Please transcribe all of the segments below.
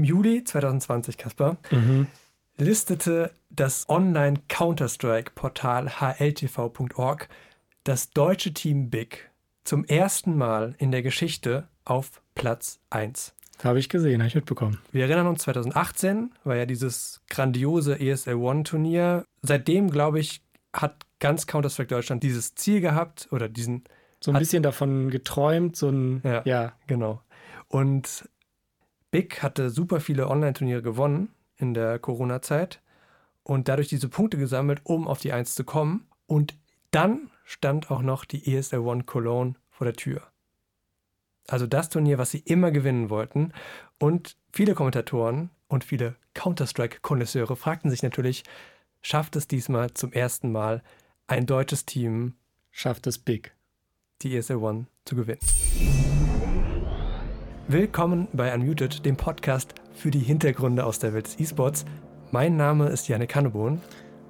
Im Juli 2020, Kaspar, mhm. listete das Online-Counter-Strike-Portal hltv.org das deutsche Team Big zum ersten Mal in der Geschichte auf Platz 1. Habe ich gesehen, habe ich mitbekommen. Wir erinnern uns, 2018 war ja dieses grandiose ESL One-Turnier. Seitdem, glaube ich, hat ganz Counter-Strike Deutschland dieses Ziel gehabt oder diesen. So ein bisschen davon geträumt, so ein. Ja, ja. genau. Und Big hatte super viele Online-Turniere gewonnen in der Corona-Zeit und dadurch diese Punkte gesammelt, um auf die Eins zu kommen. Und dann stand auch noch die ESL One Cologne vor der Tür. Also das Turnier, was sie immer gewinnen wollten. Und viele Kommentatoren und viele Counter-Strike-Konnoisseure fragten sich natürlich, schafft es diesmal zum ersten Mal ein deutsches Team, schafft es Big, die ESL One zu gewinnen? Willkommen bei Unmuted, dem Podcast für die Hintergründe aus der Welt des E-Sports. Mein Name ist Janne Kannebohn.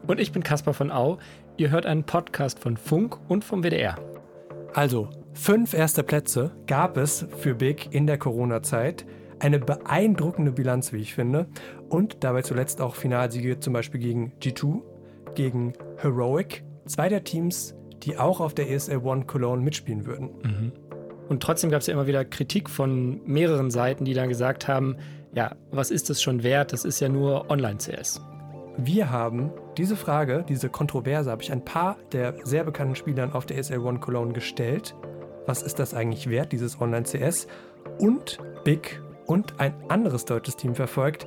Und ich bin Caspar von Au. Ihr hört einen Podcast von Funk und vom WDR. Also, fünf erste Plätze gab es für Big in der Corona-Zeit. Eine beeindruckende Bilanz, wie ich finde. Und dabei zuletzt auch Finalsiege zum Beispiel gegen G2, gegen Heroic. Zwei der Teams, die auch auf der ESL One Cologne mitspielen würden. Mhm. Und trotzdem gab es ja immer wieder Kritik von mehreren Seiten, die dann gesagt haben, ja, was ist das schon wert? Das ist ja nur Online-CS. Wir haben diese Frage, diese Kontroverse, habe ich ein paar der sehr bekannten Spielern auf der SL One Cologne gestellt. Was ist das eigentlich wert, dieses Online-CS? Und Big und ein anderes deutsches Team verfolgt,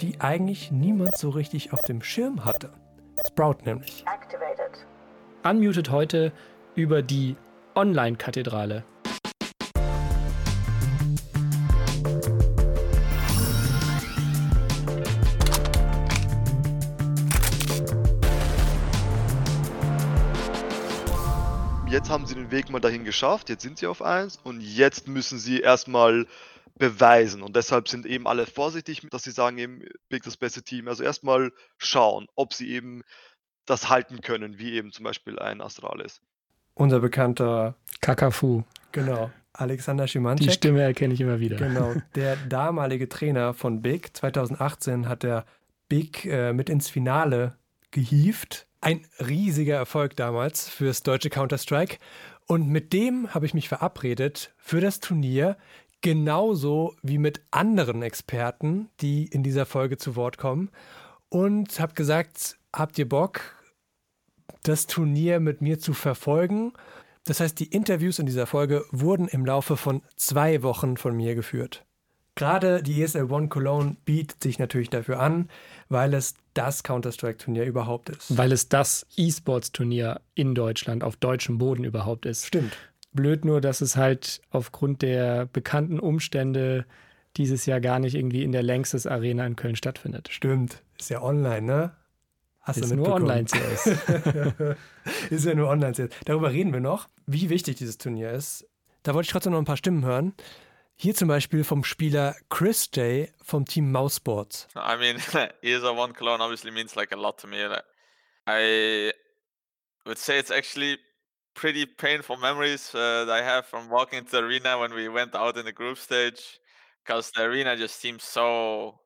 die eigentlich niemand so richtig auf dem Schirm hatte. Sprout nämlich. Activated. Unmuted heute über die Online-Kathedrale jetzt haben sie den Weg mal dahin geschafft, jetzt sind sie auf 1 und jetzt müssen sie erstmal beweisen. Und deshalb sind eben alle vorsichtig, dass sie sagen, eben Big das beste Team. Also erstmal schauen, ob sie eben das halten können, wie eben zum Beispiel ein Astralis. Unser bekannter Kakafu. Genau. Alexander Schimanczek. Die Stimme erkenne ich immer wieder. Genau. Der damalige Trainer von Big. 2018 hat er Big äh, mit ins Finale gehievt ein riesiger Erfolg damals fürs deutsche Counter-Strike. Und mit dem habe ich mich verabredet für das Turnier, genauso wie mit anderen Experten, die in dieser Folge zu Wort kommen. Und habe gesagt, habt ihr Bock, das Turnier mit mir zu verfolgen? Das heißt, die Interviews in dieser Folge wurden im Laufe von zwei Wochen von mir geführt. Gerade die ESL One Cologne bietet sich natürlich dafür an, weil es das Counter-Strike-Turnier überhaupt ist. Weil es das E-Sports-Turnier in Deutschland auf deutschem Boden überhaupt ist. Stimmt. Blöd nur, dass es halt aufgrund der bekannten Umstände dieses Jahr gar nicht irgendwie in der Längstes Arena in Köln stattfindet. Stimmt. Ist ja online, ne? Hast ist nur Online-CS. ist ja nur Online-CS. Darüber reden wir noch, wie wichtig dieses Turnier ist. Da wollte ich trotzdem noch ein paar Stimmen hören. Hier zum Beispiel vom Spieler Chris J vom Team Mousesports. I mean, ESA One Cologne obviously means like a lot to me. I would say it's actually pretty painful memories uh, that I have from walking into the arena when we went out in the group stage because the arena just seems so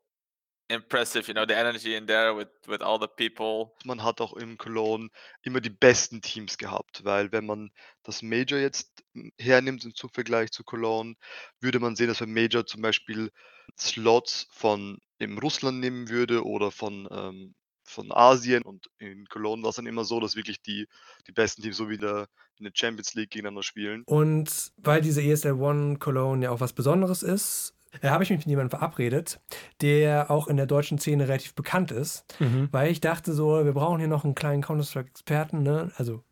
impressive, you know, the energy in there with, with all the people. Man hat auch in Cologne immer die besten Teams gehabt, weil wenn man das Major jetzt hernimmt im Vergleich zu Cologne, würde man sehen, dass beim Major zum Beispiel Slots von im Russland nehmen würde oder von, ähm, von Asien und in Cologne war es dann immer so, dass wirklich die, die besten Teams so wieder in der Champions League gegeneinander spielen. Und weil diese ESL One Cologne ja auch was Besonderes ist, äh, habe ich mich mit jemandem verabredet, der auch in der deutschen Szene relativ bekannt ist, mhm. weil ich dachte so, wir brauchen hier noch einen kleinen Counter-Strike-Experten, ne? also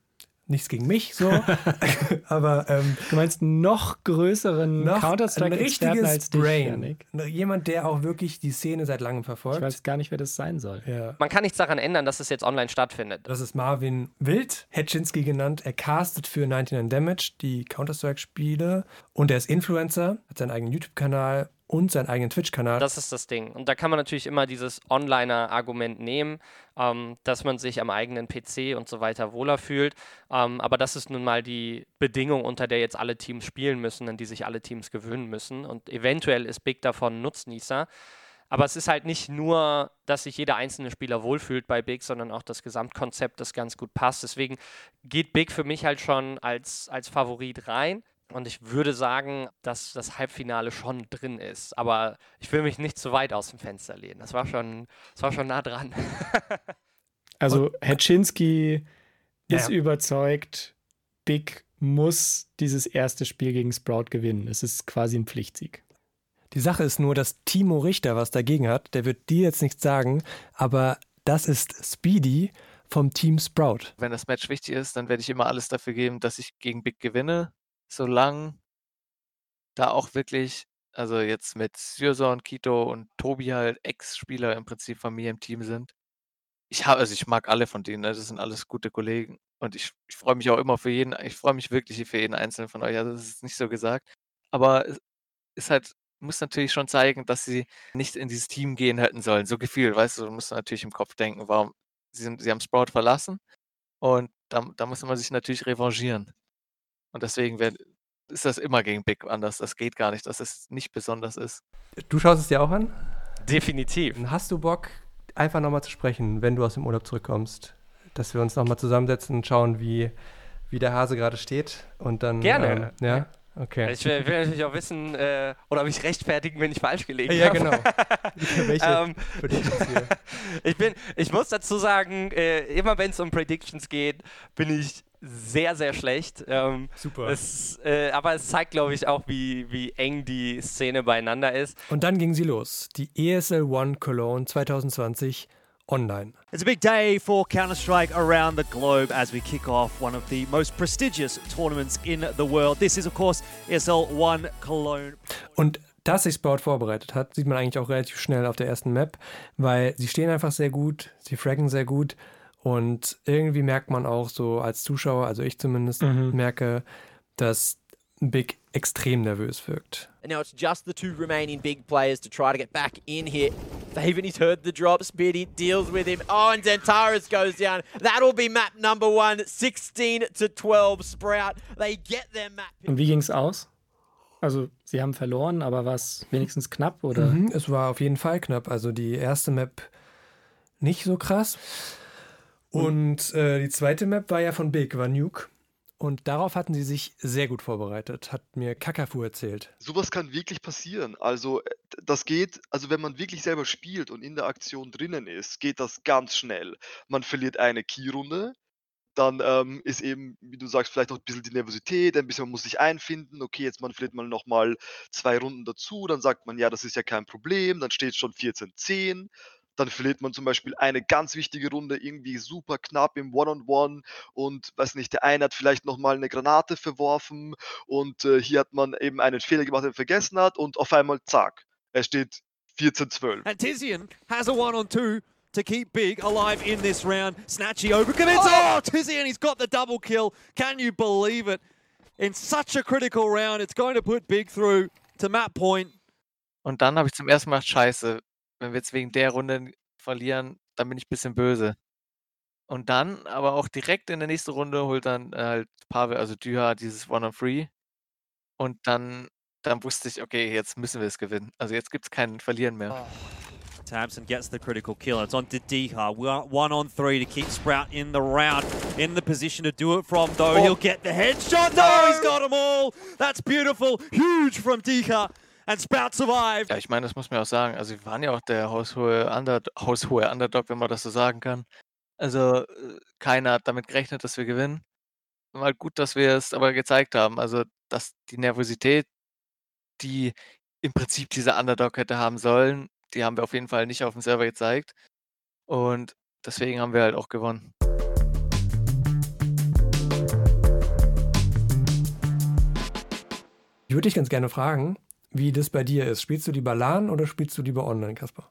nichts gegen mich so, aber ähm, du meinst noch größeren Counter-Strike-Experten als dich, Brain. Janik. Jemand, der auch wirklich die Szene seit langem verfolgt. Ich weiß gar nicht, wer das sein soll. Ja. Man kann nichts daran ändern, dass es jetzt online stattfindet. Das ist Marvin Wild, Hetschinski genannt. Er castet für 99 Damage die Counter-Strike-Spiele und er ist Influencer, hat seinen eigenen YouTube-Kanal und seinen eigenen Twitch-Kanal. Das ist das Ding. Und da kann man natürlich immer dieses Onliner-Argument nehmen, ähm, dass man sich am eigenen PC und so weiter wohler fühlt. Ähm, aber das ist nun mal die Bedingung, unter der jetzt alle Teams spielen müssen, an die sich alle Teams gewöhnen müssen. Und eventuell ist Big davon Nutznießer. aber es ist halt nicht nur, dass sich jeder einzelne Spieler wohlfühlt bei Big, sondern auch das Gesamtkonzept, das ganz gut passt. Deswegen geht Big für mich halt schon als, als Favorit rein. Und ich würde sagen, dass das Halbfinale schon drin ist. Aber ich will mich nicht zu weit aus dem Fenster lehnen. Das war schon, das war schon nah dran. also Hetschinski ist ja. überzeugt, Big muss dieses erste Spiel gegen Sprout gewinnen. Es ist quasi ein Pflichtsieg. Die Sache ist nur, dass Timo Richter was dagegen hat. Der wird dir jetzt nichts sagen, aber das ist Speedy vom Team Sprout. Wenn das Match wichtig ist, dann werde ich immer alles dafür geben, dass ich gegen Big gewinne, solange da auch wirklich, also jetzt mit Syrson, Kito und Tobi halt Ex-Spieler im Prinzip von mir im Team sind. Ich habe, also ich mag alle von denen, ne? das sind alles gute Kollegen. Und ich, ich freue mich auch immer für jeden, ich freue mich wirklich für jeden einzelnen von euch. Also das ist nicht so gesagt. Aber es ist halt muss natürlich schon zeigen, dass sie nicht in dieses Team gehen hätten sollen. So gefühlt, weißt du, du musst natürlich im Kopf denken, warum sie, sie haben Sprout verlassen und da, da muss man sich natürlich revanchieren. Und deswegen wär, ist das immer gegen Big anders. Das geht gar nicht, dass es nicht besonders ist. Du schaust es dir auch an? Definitiv. Hast du Bock, einfach nochmal zu sprechen, wenn du aus dem Urlaub zurückkommst? Dass wir uns nochmal zusammensetzen und schauen, wie, wie der Hase gerade steht und dann. Gerne. Ähm, ja. Okay. Ich will, will natürlich auch wissen, äh, oder mich rechtfertigen, wenn ich falsch gelegen ja, habe. Ja, genau. Welche ähm, ich, bin, ich muss dazu sagen, äh, immer wenn es um Predictions geht, bin ich sehr, sehr schlecht. Ähm, Super. Es, äh, aber es zeigt, glaube ich, auch, wie, wie eng die Szene beieinander ist. Und dann ging sie los. Die ESL One Cologne 2020 online. It's a big day for Counter Strike around the globe as we kick off one of the most prestigious tournaments in the world. This is, of course, ESL One Cologne. Und dass sich Sprout vorbereitet hat, sieht man eigentlich auch relativ schnell auf der ersten Map, weil sie stehen einfach sehr gut, sie fraggen sehr gut und irgendwie merkt man auch so als Zuschauer, also ich zumindest mhm. merke, dass Big extrem nervös wirkt. And now it's just the two remaining big players to try to get back in here. Faven, he's heard the drop, Speedy deals with him. Oh, and Zentaris goes down. That'll be map number one, 16 to 12 Sprout. They get their map. Und wie ging's aus? Also, sie haben verloren, aber war es wenigstens knapp, oder? Mhm, es war auf jeden Fall knapp. Also, die erste Map nicht so krass. Und äh, die zweite Map war ja von Big, war Nuke. Und darauf hatten sie sich sehr gut vorbereitet, hat mir Kakafu erzählt. Sowas kann wirklich passieren. Also äh, das geht, also wenn man wirklich selber spielt und in der Aktion drinnen ist, geht das ganz schnell. Man verliert eine Key-Runde, dann ähm, ist eben, wie du sagst, vielleicht auch ein bisschen die Nervosität, ein bisschen, man muss sich einfinden, okay, jetzt man verliert man nochmal zwei Runden dazu, dann sagt man, ja, das ist ja kein Problem, dann steht es schon 14-10, dann verliert man zum Beispiel eine ganz wichtige Runde irgendwie super knapp im One-on-One -on -One und weiß nicht, der eine hat vielleicht nochmal eine Granate verworfen und äh, hier hat man eben einen Fehler gemacht, den er vergessen hat und auf einmal zack, er steht 14-12. And Tizian has a one-on-two to keep Big alive in this round. Snatchy overcommits. Oh, oh Tizian, he's got the double kill. Can you believe it? In such a critical round, it's going to put Big through to map point. Und dann habe ich zum ersten Mal Scheiße wenn wir jetzt wegen der Runde verlieren, dann bin ich ein bisschen böse. Und dann aber auch direkt in der nächsten Runde holt dann äh, halt Pavel, also Düha, dieses One-on-Three. Und dann, dann wusste ich, okay, jetzt müssen wir es gewinnen. Also jetzt gibt es kein Verlieren mehr. Oh. Tamsin gets the critical kill. It's on to Diha. One on three to keep Sprout in the round. In the position to do it from, though. Oh. He'll get the headshot. No, he's got them all. That's beautiful. Huge from Diha. And Sprout survived. Ja, ich meine, das muss man auch sagen. Also, wir waren ja auch der haushohe, Under haushohe Underdog, wenn man das so sagen kann. Also, äh, keiner hat damit gerechnet, dass wir gewinnen. Mal gut, dass wir es aber gezeigt haben. Also, dass die Nervosität, die im Prinzip dieser Underdog hätte haben sollen, die haben wir auf jeden Fall nicht auf dem Server gezeigt. Und deswegen haben wir halt auch gewonnen. Ich würde dich ganz gerne fragen, wie das bei dir ist. Spielst du lieber LAN oder spielst du lieber online, Kasper?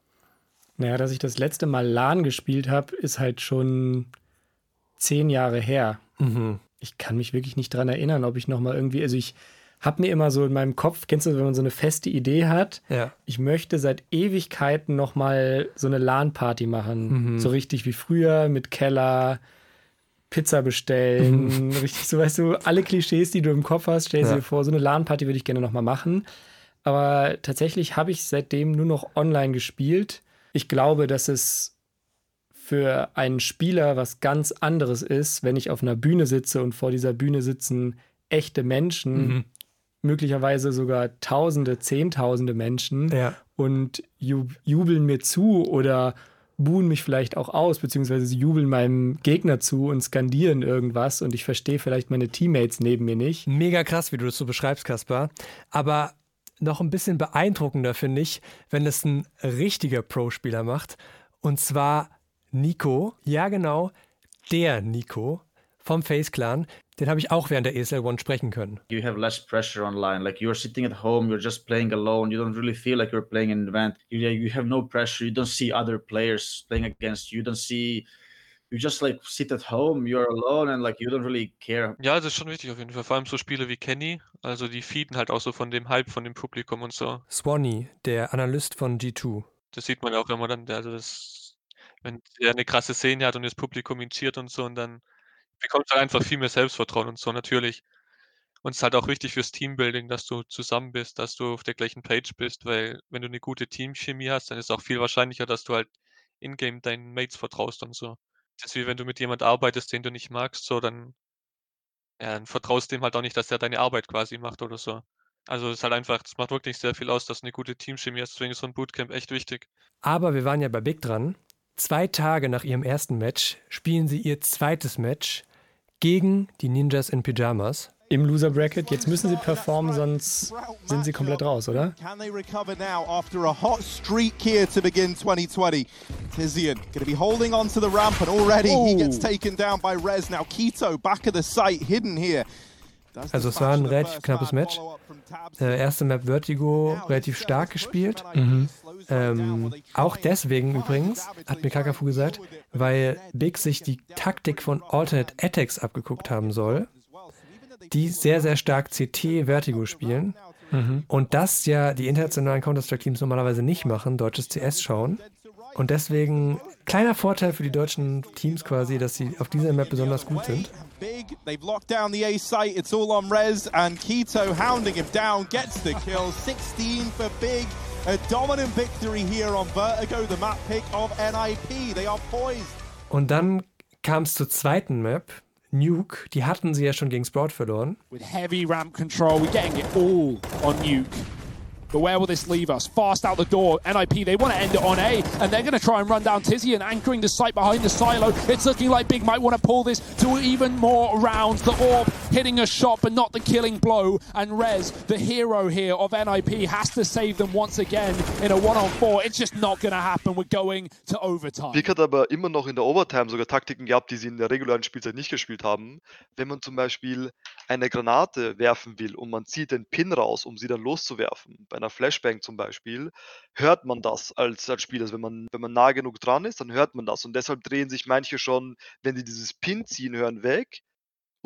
Naja, dass ich das letzte Mal LAN gespielt habe, ist halt schon zehn Jahre her. Mhm. Ich kann mich wirklich nicht daran erinnern, ob ich nochmal irgendwie, also ich habe mir immer so in meinem Kopf, kennst du, wenn man so eine feste Idee hat, ja. ich möchte seit Ewigkeiten nochmal so eine LAN-Party machen. Mhm. So richtig wie früher mit Keller, Pizza bestellen, richtig so, weißt du, alle Klischees, die du im Kopf hast, stell ja. dir vor, so eine LAN-Party würde ich gerne nochmal machen. Aber tatsächlich habe ich seitdem nur noch online gespielt. Ich glaube, dass es für einen Spieler was ganz anderes ist, wenn ich auf einer Bühne sitze und vor dieser Bühne sitzen echte Menschen, mhm. möglicherweise sogar Tausende, Zehntausende Menschen ja. und jubeln mir zu oder buhen mich vielleicht auch aus, beziehungsweise sie jubeln meinem Gegner zu und skandieren irgendwas und ich verstehe vielleicht meine Teammates neben mir nicht. Mega krass, wie du das so beschreibst, Kaspar. Aber noch ein bisschen beeindruckender finde ich, wenn es ein richtiger Pro-Spieler macht. Und zwar Nico. Ja, genau, der Nico vom Face Clan. Den habe ich auch während der ESL One sprechen können. You have less pressure online. Like you're sitting at home, you're just playing alone. You don't really feel like you're playing an event. You, you have no pressure. You don't see other players playing against you. You don't see you just like sit at home, you're alone and like you don't really care. Ja, das ist schon wichtig auf jeden Fall. Vor allem so Spiele wie Kenny, also die feeden halt auch so von dem Hype von dem Publikum und so. Swanee, der Analyst von G2. Das sieht man ja auch immer dann, also das, wenn er eine krasse Szene hat und das Publikum ihn cheert und so und dann bekommst du halt einfach viel mehr Selbstvertrauen und so natürlich. Und es ist halt auch wichtig fürs Teambuilding, dass du zusammen bist, dass du auf der gleichen Page bist, weil wenn du eine gute Teamchemie hast, dann ist es auch viel wahrscheinlicher, dass du halt in-game deinen Mates vertraust und so. Das ist wie wenn du mit jemand arbeitest, den du nicht magst, so dann ja, dann vertraust dem halt auch nicht, dass der deine Arbeit quasi macht oder so. Also es ist halt einfach, das macht wirklich sehr viel aus, dass eine gute Teamchemie ist. Deswegen ist so ein Bootcamp echt wichtig. Aber wir waren ja bei Big dran. Zwei Tage nach ihrem ersten Match spielen sie ihr zweites Match gegen die Ninjas in Pyjamas im Loser Bracket. Jetzt müssen sie performen, sonst sind sie komplett raus, oder? Can they recover now after a hot streak here to begin 2020? Tizian going to be holding on to the ramp and already he gets taken down by Rez. Now Keto back of the site, hidden here. Also es war ein relativ knappes Match. Äh, erste Map Vertigo relativ stark gespielt. Mhm. Ähm, auch deswegen übrigens, hat mir Kakafu gesagt, weil Big sich die Taktik von Alternate Attacks abgeguckt haben soll die sehr, sehr stark CT Vertigo spielen. Mhm. Und das ja die internationalen Counter-Strike-Teams normalerweise nicht machen, deutsches CS schauen. Und deswegen kleiner Vorteil für die deutschen Teams quasi, dass sie auf dieser Map besonders gut sind. Big, they've locked down the A site. It's all on Rez and Keto hounding him down, gets the kill. 16 for Big. A dominant victory here on Vertigo, the map pick of NIP. They are poised. Und dann kam es zur zweiten Map, Nuke, die hatten sie ja schon gegen Sprout verloren. With heavy ramp control, we're getting it all on Nuke. But where will this leave us? Fast out the door. NIP, they want to end it on A, and they're going to try and run down Tizzy and anchoring the site behind the silo. It's looking like Big might want to pull this to even more rounds. The Orb hitting a shot, but not the killing blow. And Rez, the hero here of NIP, has to save them once again in a one-on-four. It's just not to happen. We're going to overtime. Big hat aber immer noch in der Overtime sogar Taktiken gehabt, die sie in der regulären Spielzeit nicht gespielt haben. Wenn man zum Beispiel eine Granate werfen will und man zieht den Pin raus, um sie dann loszuwerfen, bei einer Flashbang zum Beispiel, hört man das als, als Spieler. Also wenn man, wenn man nah genug dran ist, dann hört man das. Und deshalb drehen sich manche schon, wenn sie dieses Pin ziehen hören, weg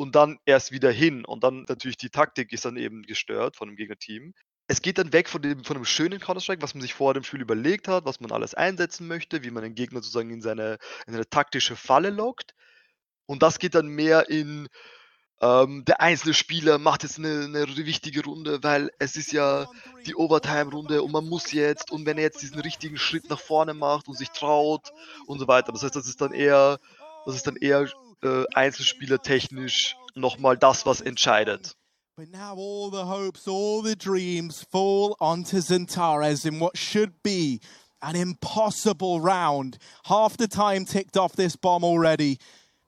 und dann erst wieder hin. Und dann natürlich die Taktik ist dann eben gestört von dem Gegnerteam. Es geht dann weg von dem, von dem schönen Counter-Strike, was man sich vor dem Spiel überlegt hat, was man alles einsetzen möchte, wie man den Gegner sozusagen in seine, in seine taktische Falle lockt. Und das geht dann mehr in, ähm, der einzelne Spieler macht jetzt eine, eine, wichtige Runde, weil es ist ja die Overtime-Runde und man muss jetzt und wenn er jetzt diesen richtigen Schritt nach vorne macht und sich traut und so weiter. Das heißt, das ist dann eher, das ist dann eher äh, Einzelspielertechnisch nochmal das, was entscheidet. But now all the hopes, all the dreams fall onto Zentares in what should be an impossible round. Half the time ticked off this bomb already.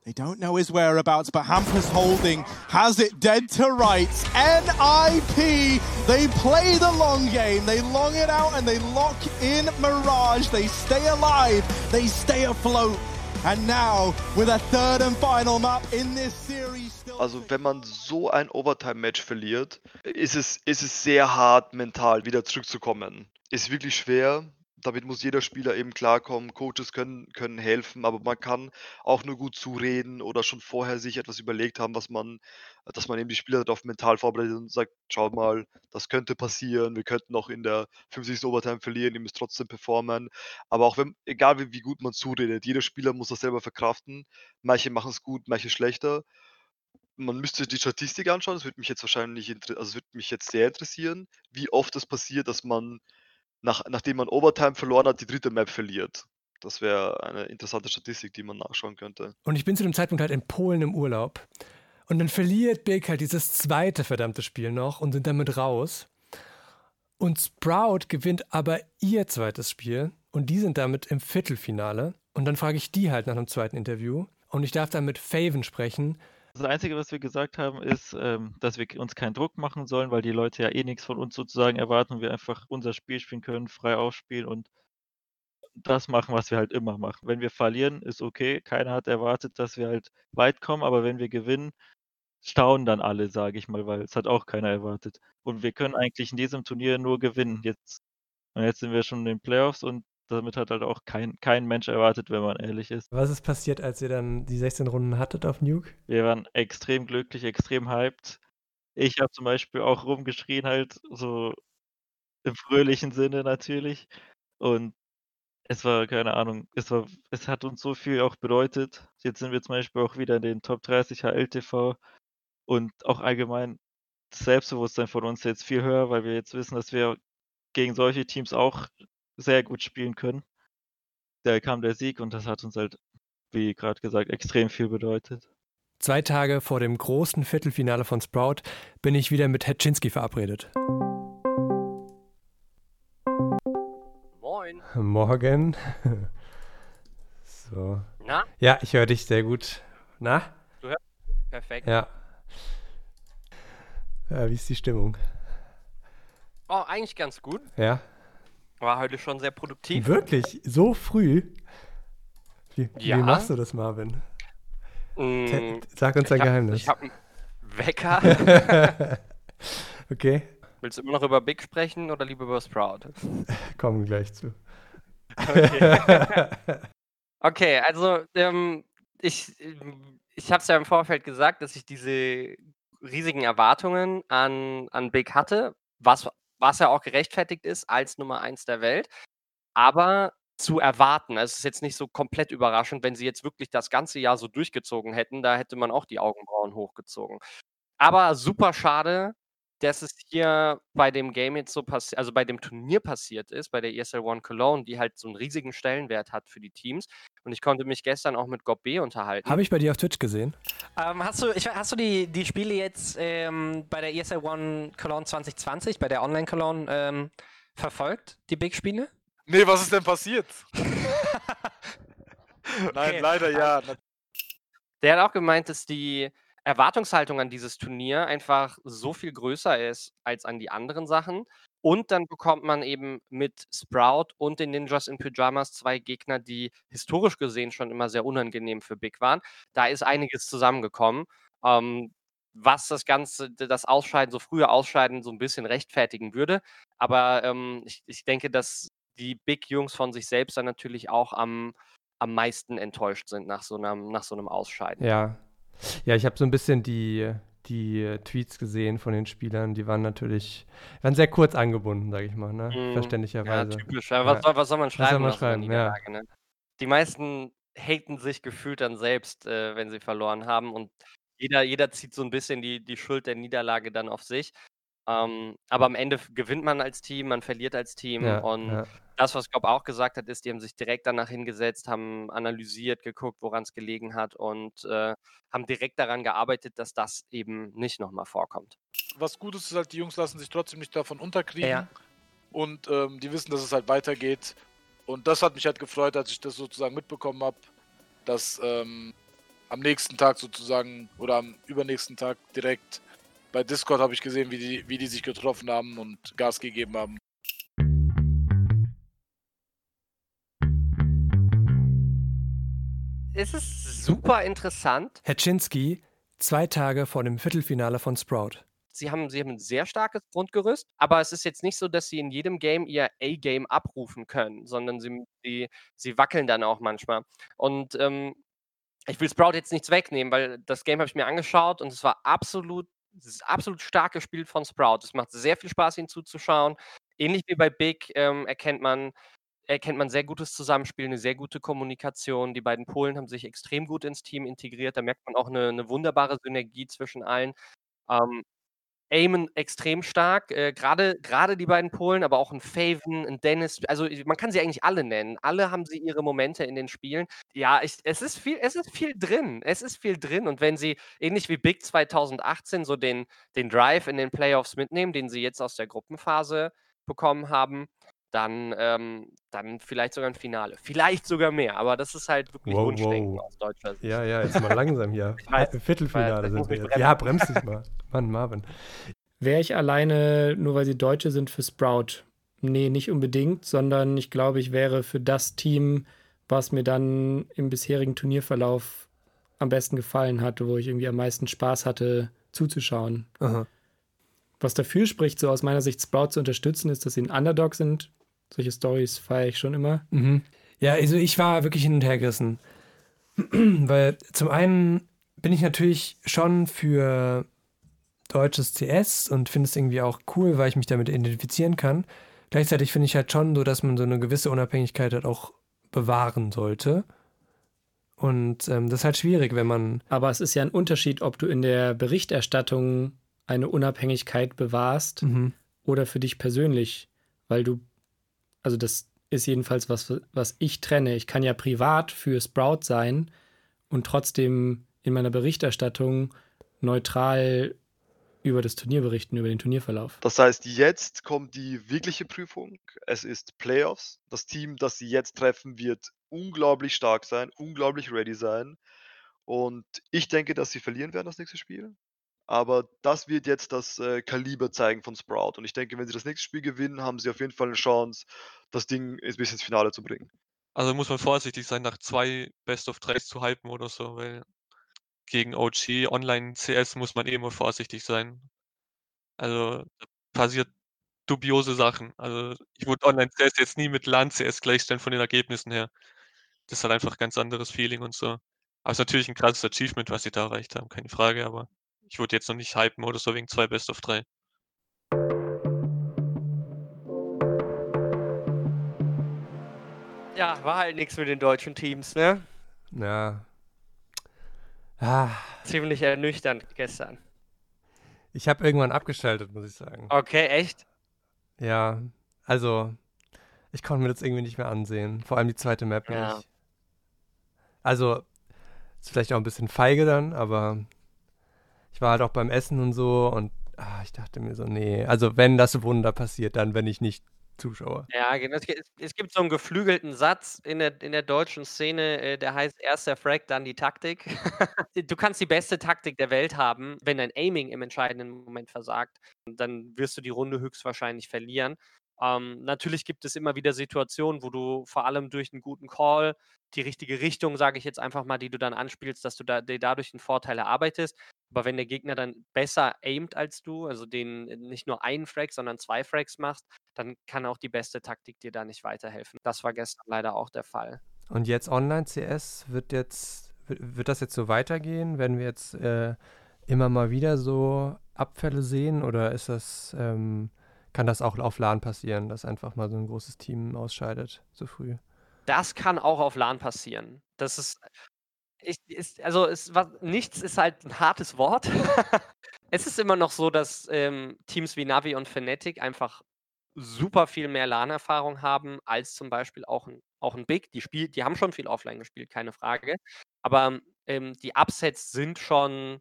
They don't know his whereabouts, but Hampus Holding has it dead to rights. NIP, they play the long game. They long it out and they lock in Mirage. They stay alive. They stay afloat. And now, with a third and final map in this series. Also, wenn man so ein Overtime-Match verliert, ist es, ist es sehr hart, mental wieder zurückzukommen. Ist wirklich schwer damit muss jeder Spieler eben klarkommen. Coaches können, können helfen, aber man kann auch nur gut zureden oder schon vorher sich etwas überlegt haben, was man, dass man eben die Spieler darauf mental vorbereitet und sagt, schau mal, das könnte passieren, wir könnten auch in der 50. Overtime verlieren, ihr müsst trotzdem performen. Aber auch wenn, egal wie, wie gut man zuredet, jeder Spieler muss das selber verkraften. Manche machen es gut, manche schlechter. man müsste die Statistik anschauen. Das würde mich jetzt wahrscheinlich also, es würde mich jetzt sehr interessieren, wie oft das passiert, dass man nach nachdem man Overtime verloren hat, die dritte Map verliert. Das wäre eine interessante Statistik, die man nachschauen könnte. Und ich bin zu dem Zeitpunkt halt in Polen im Urlaub. Und dann verliert Big halt dieses zweite verdammte Spiel noch und sind damit raus. Und Sprout gewinnt aber ihr zweites Spiel und die sind damit im Viertelfinale. Und dann frage ich die halt nach einem zweiten Interview und ich darf dann mit Faven sprechen. Das Einzige, was wir gesagt haben, ist, ähm, dass wir uns keinen Druck machen sollen, weil die Leute ja eh nichts von uns sozusagen erwarten. Wir einfach unser Spiel spielen können, frei aufspielen und das machen, was wir halt immer machen. Wenn wir verlieren, ist okay. Keiner hat erwartet, dass wir halt weit kommen, aber wenn wir gewinnen, staunen dann alle, sage ich mal, weil es hat auch keiner erwartet. Und wir können eigentlich in diesem Turnier nur gewinnen. Jetzt, und jetzt sind wir schon in den Playoffs und damit hat halt auch kein, kein Mensch erwartet, wenn man ehrlich ist. Was ist passiert, als ihr dann die 16 Runden hattet auf Nuke? Wir waren extrem glücklich, extrem hyped. Ich habe zum Beispiel auch rumgeschrien, halt so im fröhlichen Sinne natürlich. Und es war, keine Ahnung, es war, es hat uns so viel auch bedeutet. Jetzt sind wir zum Beispiel auch wieder in den Top 30 HLTV und auch allgemein das Selbstbewusstsein von uns jetzt viel höher, weil wir jetzt wissen, dass wir gegen solche Teams auch sehr gut spielen können. Da kam der Sieg und das hat uns halt, wie gerade gesagt, extrem viel bedeutet. Zwei Tage vor dem großen Viertelfinale von Sprout bin ich wieder mit Hetschinski verabredet. Moin. Morgen. So. Na? Ja, ich höre dich sehr gut. Na? Du hörst? Perfekt. Ja. ja. Wie ist die Stimmung? Oh, eigentlich ganz gut. Ja. War heute schon sehr produktiv. Wirklich? So früh? Wie, Ja. wie machst du das, Marvin? Mm, Sag uns dein ich hab, Geheimnis. Ich habe einen Wecker. okay, Willst du immer noch über Big sprechen oder lieber über Sprout? kommen gleich zu. Okay. Okay, also ähm, ich, ich habe es ja im Vorfeld gesagt, dass ich diese riesigen Erwartungen an, an Big hatte, was, was ja auch gerechtfertigt ist als Nummer eins der Welt. Aber zu erwarten, also es ist jetzt nicht so komplett überraschend, wenn sie jetzt wirklich das ganze Jahr so durchgezogen hätten, da hätte man auch die Augenbrauen hochgezogen. Aber super schade, dass es hier bei dem Game jetzt so passiert, also bei dem Turnier passiert ist, bei der ESL One Cologne, die halt so einen riesigen Stellenwert hat für die Teams. Und ich konnte mich gestern auch mit Gob B unterhalten. Habe ich bei dir auf Twitch gesehen? Ähm, hast du, ich, hast du die, die Spiele jetzt ähm, bei der ESL One Cologne 2020, bei der Online Cologne ähm, verfolgt, die Big-Spiele? Nee, was ist denn passiert? Nein, Okay. leider ja. Der hat auch gemeint, dass die Erwartungshaltung an dieses Turnier einfach so viel größer ist als an die anderen Sachen. Und dann bekommt man eben mit Sprout und den Ninjas in Pyjamas zwei Gegner, die historisch gesehen schon immer sehr unangenehm für Big waren. Da ist einiges zusammengekommen, ähm, was das Ganze, das Ausscheiden, so frühe Ausscheiden so ein bisschen rechtfertigen würde. Aber ähm, ich, ich denke, dass die Big-Jungs von sich selbst dann natürlich auch am, am meisten enttäuscht sind nach so einem, nach so einem Ausscheiden. Ja. Ja, ich habe so ein bisschen die, die äh, Tweets gesehen von den Spielern. Die waren natürlich, waren sehr kurz angebunden, sage ich mal, ne? Ja, Verständlicherweise. typisch. Ja, was, Soll, was soll man Was soll schreiben? man schreiben, ja. Ne? Die meisten haten sich gefühlt dann selbst, äh, wenn sie verloren haben. Und jeder, jeder zieht so ein bisschen die, die Schuld der Niederlage dann auf sich. Ähm, aber am Ende gewinnt man als Team, man verliert als Team. Ja, und ja. das, was Gob auch gesagt hat, ist, die haben sich direkt danach hingesetzt, haben analysiert, geguckt, woran es gelegen hat und äh, haben direkt daran gearbeitet, dass das eben nicht nochmal vorkommt. Was gut ist, ist halt, die Jungs lassen sich trotzdem nicht davon unterkriegen. Ja. Und ähm, die wissen, dass es halt weitergeht. Und das hat mich halt gefreut, als ich das sozusagen mitbekommen habe, dass ähm, am nächsten Tag sozusagen oder am übernächsten Tag direkt bei Discord habe ich gesehen, wie die, wie die sich getroffen haben und Gas gegeben haben. Es ist super interessant. Hetschinski, zwei Tage vor dem Viertelfinale von Sprout. Sie haben, sie haben ein sehr starkes Grundgerüst, aber es ist jetzt nicht so, dass sie in jedem Game ihr A-Game abrufen können, sondern sie, sie, sie wackeln dann auch manchmal. Und ähm, ich will Sprout jetzt nichts wegnehmen, weil das Game habe ich mir angeschaut und es war absolut, absolut stark gespielt von Sprout. Es macht sehr viel Spaß, ihnen zuzuschauen. Ähnlich wie bei Big ähm, erkennt man erkennt man sehr gutes Zusammenspiel, eine sehr gute Kommunikation. Die beiden Polen haben sich extrem gut ins Team integriert. Da merkt man auch eine, eine wunderbare Synergie zwischen allen. Ähm, aimen extrem stark, äh, gerade die beiden Polen, aber auch ein Faven, ein Dennis, also man kann sie eigentlich alle nennen. Alle haben sie ihre Momente in den Spielen. Ja, ich, es ist viel, es ist viel drin. Es ist viel drin. Und wenn sie ähnlich wie Big 2018 so den, den Drive in den Playoffs mitnehmen, den sie jetzt aus der Gruppenphase bekommen haben, dann, ähm, dann vielleicht sogar ein Finale. Vielleicht sogar mehr, aber das ist halt wirklich Wow, Wunschdenken wow. aus deutscher Sicht. Ja, ja, jetzt mal langsam hier. Weiß, Viertelfinale weiß, sind wir jetzt. Ja, bremst dich mal. Mann, Marvin. Wäre ich alleine, nur weil sie Deutsche sind, für Sprout? Nee, nicht unbedingt, sondern ich glaube, ich wäre für das Team, was mir dann im bisherigen Turnierverlauf am besten gefallen hatte, wo ich irgendwie am meisten Spaß hatte, zuzuschauen. Aha. Was dafür spricht, so aus meiner Sicht Sprout zu unterstützen, ist, dass sie ein Underdog sind. Solche Stories feiere ich schon immer. Mhm. Ja, also ich war wirklich hin und her gerissen. Weil zum einen bin ich natürlich schon für deutsches CS und finde es irgendwie auch cool, weil ich mich damit identifizieren kann. Gleichzeitig finde ich halt schon so, dass man so eine gewisse Unabhängigkeit halt auch bewahren sollte. Und ähm, das ist halt schwierig, wenn man. Aber es ist ja ein Unterschied, ob du in der Berichterstattung eine Unabhängigkeit bewahrst Mhm. oder für dich persönlich. Weil du, also das ist jedenfalls was, was ich trenne. Ich kann ja privat für Sprout sein und trotzdem in meiner Berichterstattung neutral über das Turnier berichten, über den Turnierverlauf. Das heißt, jetzt kommt die wirkliche Prüfung. Es ist Playoffs. Das Team, das sie jetzt treffen, wird unglaublich stark sein, unglaublich ready sein. Und ich denke, dass sie verlieren werden das nächste Spiel. Aber das wird jetzt das äh, Kaliber zeigen von Sprout. Und ich denke, wenn sie das nächste Spiel gewinnen, haben sie auf jeden Fall eine Chance, das Ding bis ins Finale zu bringen. Also muss man vorsichtig sein, nach zwei Best of Threes zu hypen oder so, weil gegen OG Online CS muss man eh immer vorsichtig sein. Also passiert dubiose Sachen. Also ich würde Online CS jetzt nie mit LAN CS gleichstellen von den Ergebnissen her. Das halt einfach ein ganz anderes Feeling und so. Aber es ist natürlich ein krasses Achievement, was sie da erreicht haben, keine Frage, aber ich würde jetzt noch nicht hypen oder so wegen zwei Best of 3. Ja, war halt nichts mit den deutschen Teams, ne? Ja. Ah, Ziemlich ernüchternd gestern. ich habe irgendwann abgeschaltet, muss ich sagen. Okay, echt? Ja, also ich konnte mir das irgendwie nicht mehr ansehen. Vor allem die zweite Map Ja. nicht. Also, ist vielleicht auch ein bisschen feige dann, aber ich war halt auch beim Essen und so und ah, ich dachte mir so, nee, also wenn das Wunder passiert, dann wenn ich nicht Zuschauer. Ja, genau. Es gibt so einen geflügelten Satz in der, in der deutschen Szene, äh, der heißt erst der Frag, dann die Taktik. du kannst die beste Taktik der Welt haben, wenn dein Aiming im entscheidenden Moment versagt, dann wirst du die Runde höchstwahrscheinlich verlieren. Ähm, natürlich gibt es immer wieder Situationen, wo du vor allem durch einen guten Call die richtige Richtung, sage ich jetzt einfach mal, die du dann anspielst, dass du da, dir dadurch einen Vorteil erarbeitest. Aber wenn der Gegner dann besser aimt als du, also den äh, nicht nur einen Frag, sondern zwei Frags machst, dann kann auch die beste Taktik dir da nicht weiterhelfen. Das war gestern leider auch der Fall. Und jetzt Online-CS wird wird das jetzt so weitergehen? Werden wir jetzt äh, immer mal wieder so Abfälle sehen oder ist das, ähm, kann das auch auf LAN passieren, dass einfach mal so ein großes Team ausscheidet zu früh? Das kann auch auf LAN passieren. Das ist, ich, ist also ist, was, nichts ist halt ein hartes Wort. es ist immer noch so, dass ähm, Teams wie Navi und Fnatic einfach super viel mehr LAN-Erfahrung haben als zum Beispiel auch ein, auch ein Big. Die, spiel, die haben schon viel offline gespielt, keine Frage. Aber ähm, die Upsets sind schon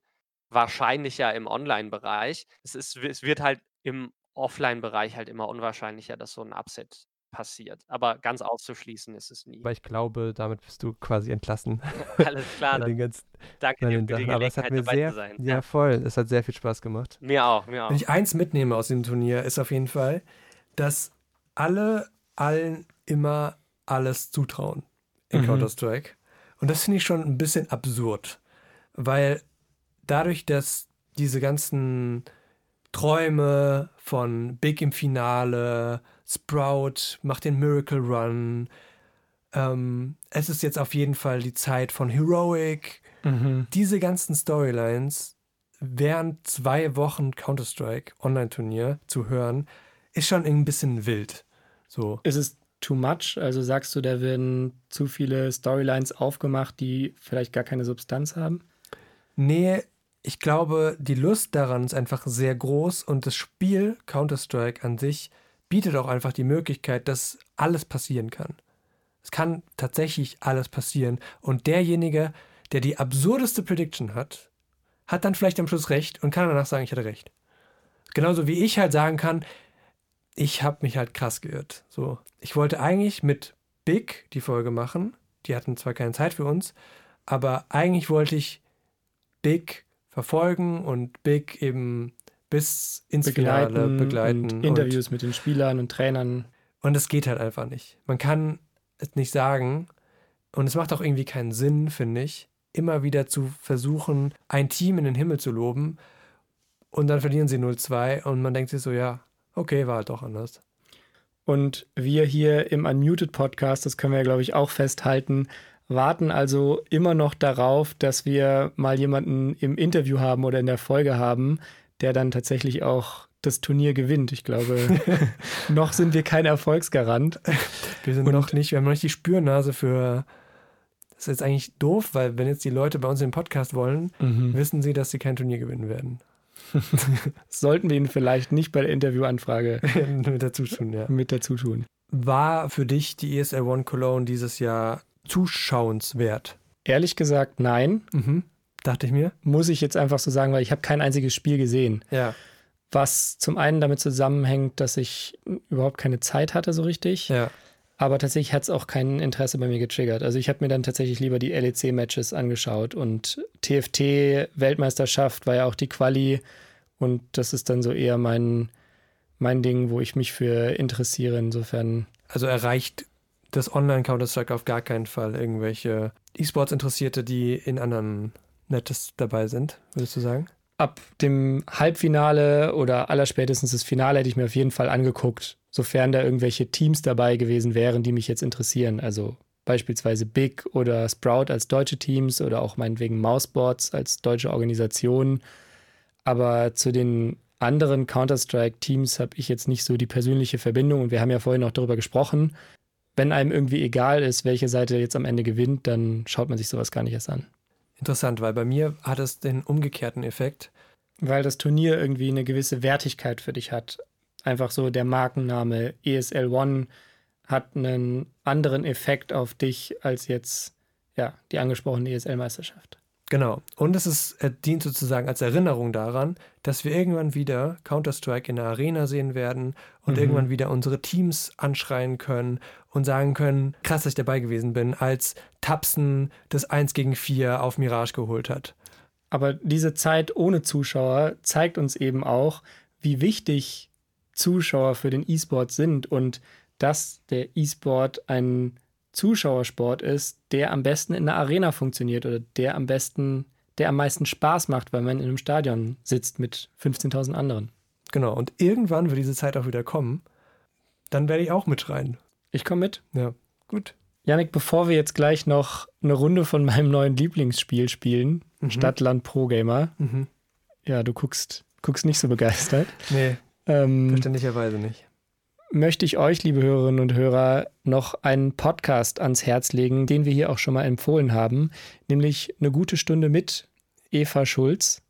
wahrscheinlicher im Online-Bereich. Es, es wird halt im Offline-Bereich halt immer unwahrscheinlicher, dass so ein Upset passiert. Aber ganz auszuschließen ist es nie. Aber ich glaube, damit bist du quasi entlassen. Alles klar, den ganzen, danke dir für die. Aber es hat mir sehr, zu sein. ja Ja. voll, es hat sehr viel Spaß gemacht. Mir auch, mir auch. Wenn ich eins mitnehme aus dem Turnier, ist auf jeden Fall, dass alle allen immer alles zutrauen in Mhm. Counter-Strike. Und das finde ich schon ein bisschen absurd, weil dadurch, dass diese ganzen Träume von Big im Finale, Sprout macht den Miracle Run, ähm, es ist jetzt auf jeden Fall die Zeit von Heroic, Mhm. diese ganzen Storylines während zwei Wochen Counter-Strike Online-Turnier zu hören, ist schon ein bisschen wild. So. Es ist too much? Also sagst du, da werden zu viele Storylines aufgemacht, die vielleicht gar keine Substanz haben? Nee, ich glaube, die Lust daran ist einfach sehr groß und das Spiel Counter-Strike an sich bietet auch einfach die Möglichkeit, dass alles passieren kann. Es kann tatsächlich alles passieren und derjenige, der die absurdeste Prediction hat, hat dann vielleicht am Schluss recht und kann danach sagen, ich hatte recht. Genauso wie ich halt sagen kann, ich habe mich halt krass geirrt. So, ich wollte eigentlich mit Big die Folge machen. Die hatten zwar keine Zeit für uns, aber eigentlich wollte ich Big verfolgen und Big eben bis ins begleiten, Finale begleiten. Und Interviews mit den Spielern und Trainern. Und es geht halt einfach nicht. Man kann es nicht sagen. Und es macht auch irgendwie keinen Sinn, finde ich, immer wieder zu versuchen, ein Team in den Himmel zu loben. Und dann verlieren sie 0-2 und man denkt sich so, ja, okay, war halt doch anders. Und wir hier im Unmuted Podcast, das können wir ja, glaube ich, auch festhalten, warten also immer noch darauf, dass wir mal jemanden im Interview haben oder in der Folge haben, der dann tatsächlich auch das Turnier gewinnt. Ich glaube, noch sind wir kein Erfolgsgarant. Wir sind Und noch nicht, wir haben noch nicht die Spürnase für. Das ist jetzt eigentlich doof, weil wenn jetzt die Leute bei uns den Podcast wollen, mhm. wissen sie, dass sie kein Turnier gewinnen werden. Sollten wir ihnen vielleicht nicht bei der Interviewanfrage mit dazu tun, ja. Mit dazu tun. War für dich die ESL One Cologne dieses Jahr zuschauenswert? Ehrlich gesagt, nein. Mhm. Dachte ich mir. Muss ich jetzt einfach so sagen, weil ich habe kein einziges Spiel gesehen. Ja. Was zum einen damit zusammenhängt, dass ich überhaupt keine Zeit hatte so richtig. Ja. Aber tatsächlich hat es auch kein Interesse bei mir getriggert. Also ich habe mir dann tatsächlich lieber die LEC-Matches angeschaut und TFT-Weltmeisterschaft war ja auch die Quali und das ist dann so eher mein, mein Ding, wo ich mich für interessiere. Insofern. Also erreicht das Online-Counter-Strike auf gar keinen Fall irgendwelche E-Sports-Interessierte, die in anderen Nettes dabei sind, würdest du sagen? Ab dem Halbfinale oder allerspätestens das Finale hätte ich mir auf jeden Fall angeguckt, sofern da irgendwelche Teams dabei gewesen wären, die mich jetzt interessieren. Also beispielsweise Big oder Sprout als deutsche Teams oder auch meinetwegen Mouseboards als deutsche Organisation. Aber zu den anderen Counter-Strike-Teams habe ich jetzt nicht so die persönliche Verbindung und wir haben ja vorhin auch darüber gesprochen. Wenn einem irgendwie egal ist, welche Seite jetzt am Ende gewinnt, dann schaut man sich sowas gar nicht erst an. Interessant, weil bei mir hat es den umgekehrten Effekt. Weil das Turnier irgendwie eine gewisse Wertigkeit für dich hat. Einfach so der Markenname ESL One hat einen anderen Effekt auf dich als jetzt ja, die angesprochene ESL-Meisterschaft. Genau. Und es ist, äh, dient sozusagen als Erinnerung daran, dass wir irgendwann wieder Counter-Strike in der Arena sehen werden und mhm. irgendwann wieder unsere Teams anschreien können und sagen können, krass, dass ich dabei gewesen bin, als Tapsen das 1 gegen 4 auf Mirage geholt hat. Aber diese Zeit ohne Zuschauer zeigt uns eben auch, wie wichtig Zuschauer für den E-Sport sind und dass der E-Sport ein Zuschauersport ist, der am besten in der Arena funktioniert oder der am besten, der am meisten Spaß macht, weil man in einem Stadion sitzt mit 15.000 anderen. Genau, und irgendwann wird diese Zeit auch wieder kommen. Dann werde ich auch mitschreien. Ich komme mit. Ja, gut. Janik, bevor wir jetzt gleich noch eine Runde von meinem neuen Lieblingsspiel spielen, mhm. Stadtland Pro Gamer. Mhm. Ja, du guckst, guckst nicht so begeistert. Nee. Ähm, verständlicherweise nicht möchte ich euch, liebe Hörerinnen und Hörer, noch einen Podcast ans Herz legen, den wir hier auch schon mal empfohlen haben, nämlich eine gute Stunde mit Eva Schulz.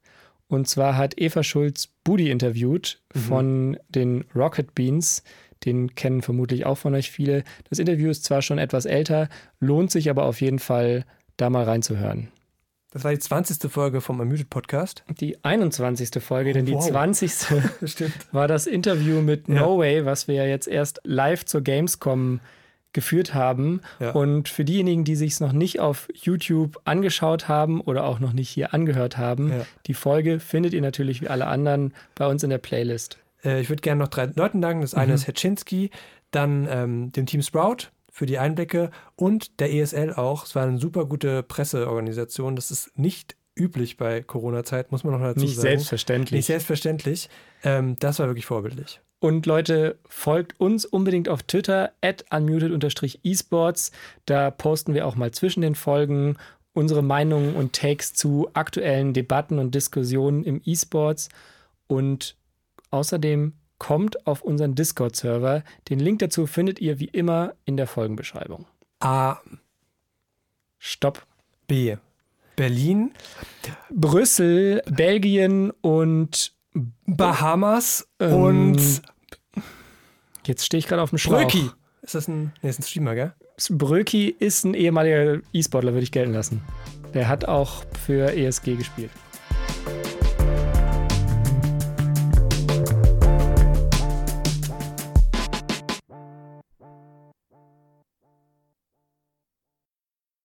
Und zwar hat Eva Schulz Budi interviewt mhm. von den Rocket Beans. Den kennen vermutlich auch von euch viele. Das Interview ist zwar schon etwas älter, lohnt sich aber auf jeden Fall, da mal reinzuhören. Das war die 20. Folge vom Ermüdet Podcast. Die 21. Folge, oh, denn die wow. 20. war das Interview mit ja. No Way, was wir ja jetzt erst live zur Gamescom geführt haben. Ja. Und für diejenigen, die sich es noch nicht auf YouTube angeschaut haben oder auch noch nicht hier angehört haben, ja. die Folge findet ihr natürlich wie alle anderen bei uns in der Playlist. Äh, ich würde gerne noch drei Leuten danken. Das eine mhm. ist Hetschinski, dann ähm, dem Team Sprout, für die Einblicke und der ESL auch. Es war eine super gute Presseorganisation. Das ist nicht üblich bei Corona-Zeit, muss man noch dazu nicht sagen. Nicht selbstverständlich. Nicht selbstverständlich. Ähm, das war wirklich vorbildlich. Und Leute, folgt uns unbedingt auf Twitter, at unmuted-esports. Da posten wir auch mal zwischen den Folgen unsere Meinungen und Takes zu aktuellen Debatten und Diskussionen im E-Sports. Und außerdem kommt auf unseren Discord-Server. Den Link dazu findet ihr wie immer in der Folgenbeschreibung. A. Stopp. B. Berlin. Brüssel, Belgien und Bahamas ähm, und Jetzt stehe ich gerade auf dem Schlauch. Bröki. Ist das ein, nee, ist ein Streamer, gell? Bröki ist ein ehemaliger E-Sportler, würde ich gelten lassen. Der hat auch für ESG gespielt.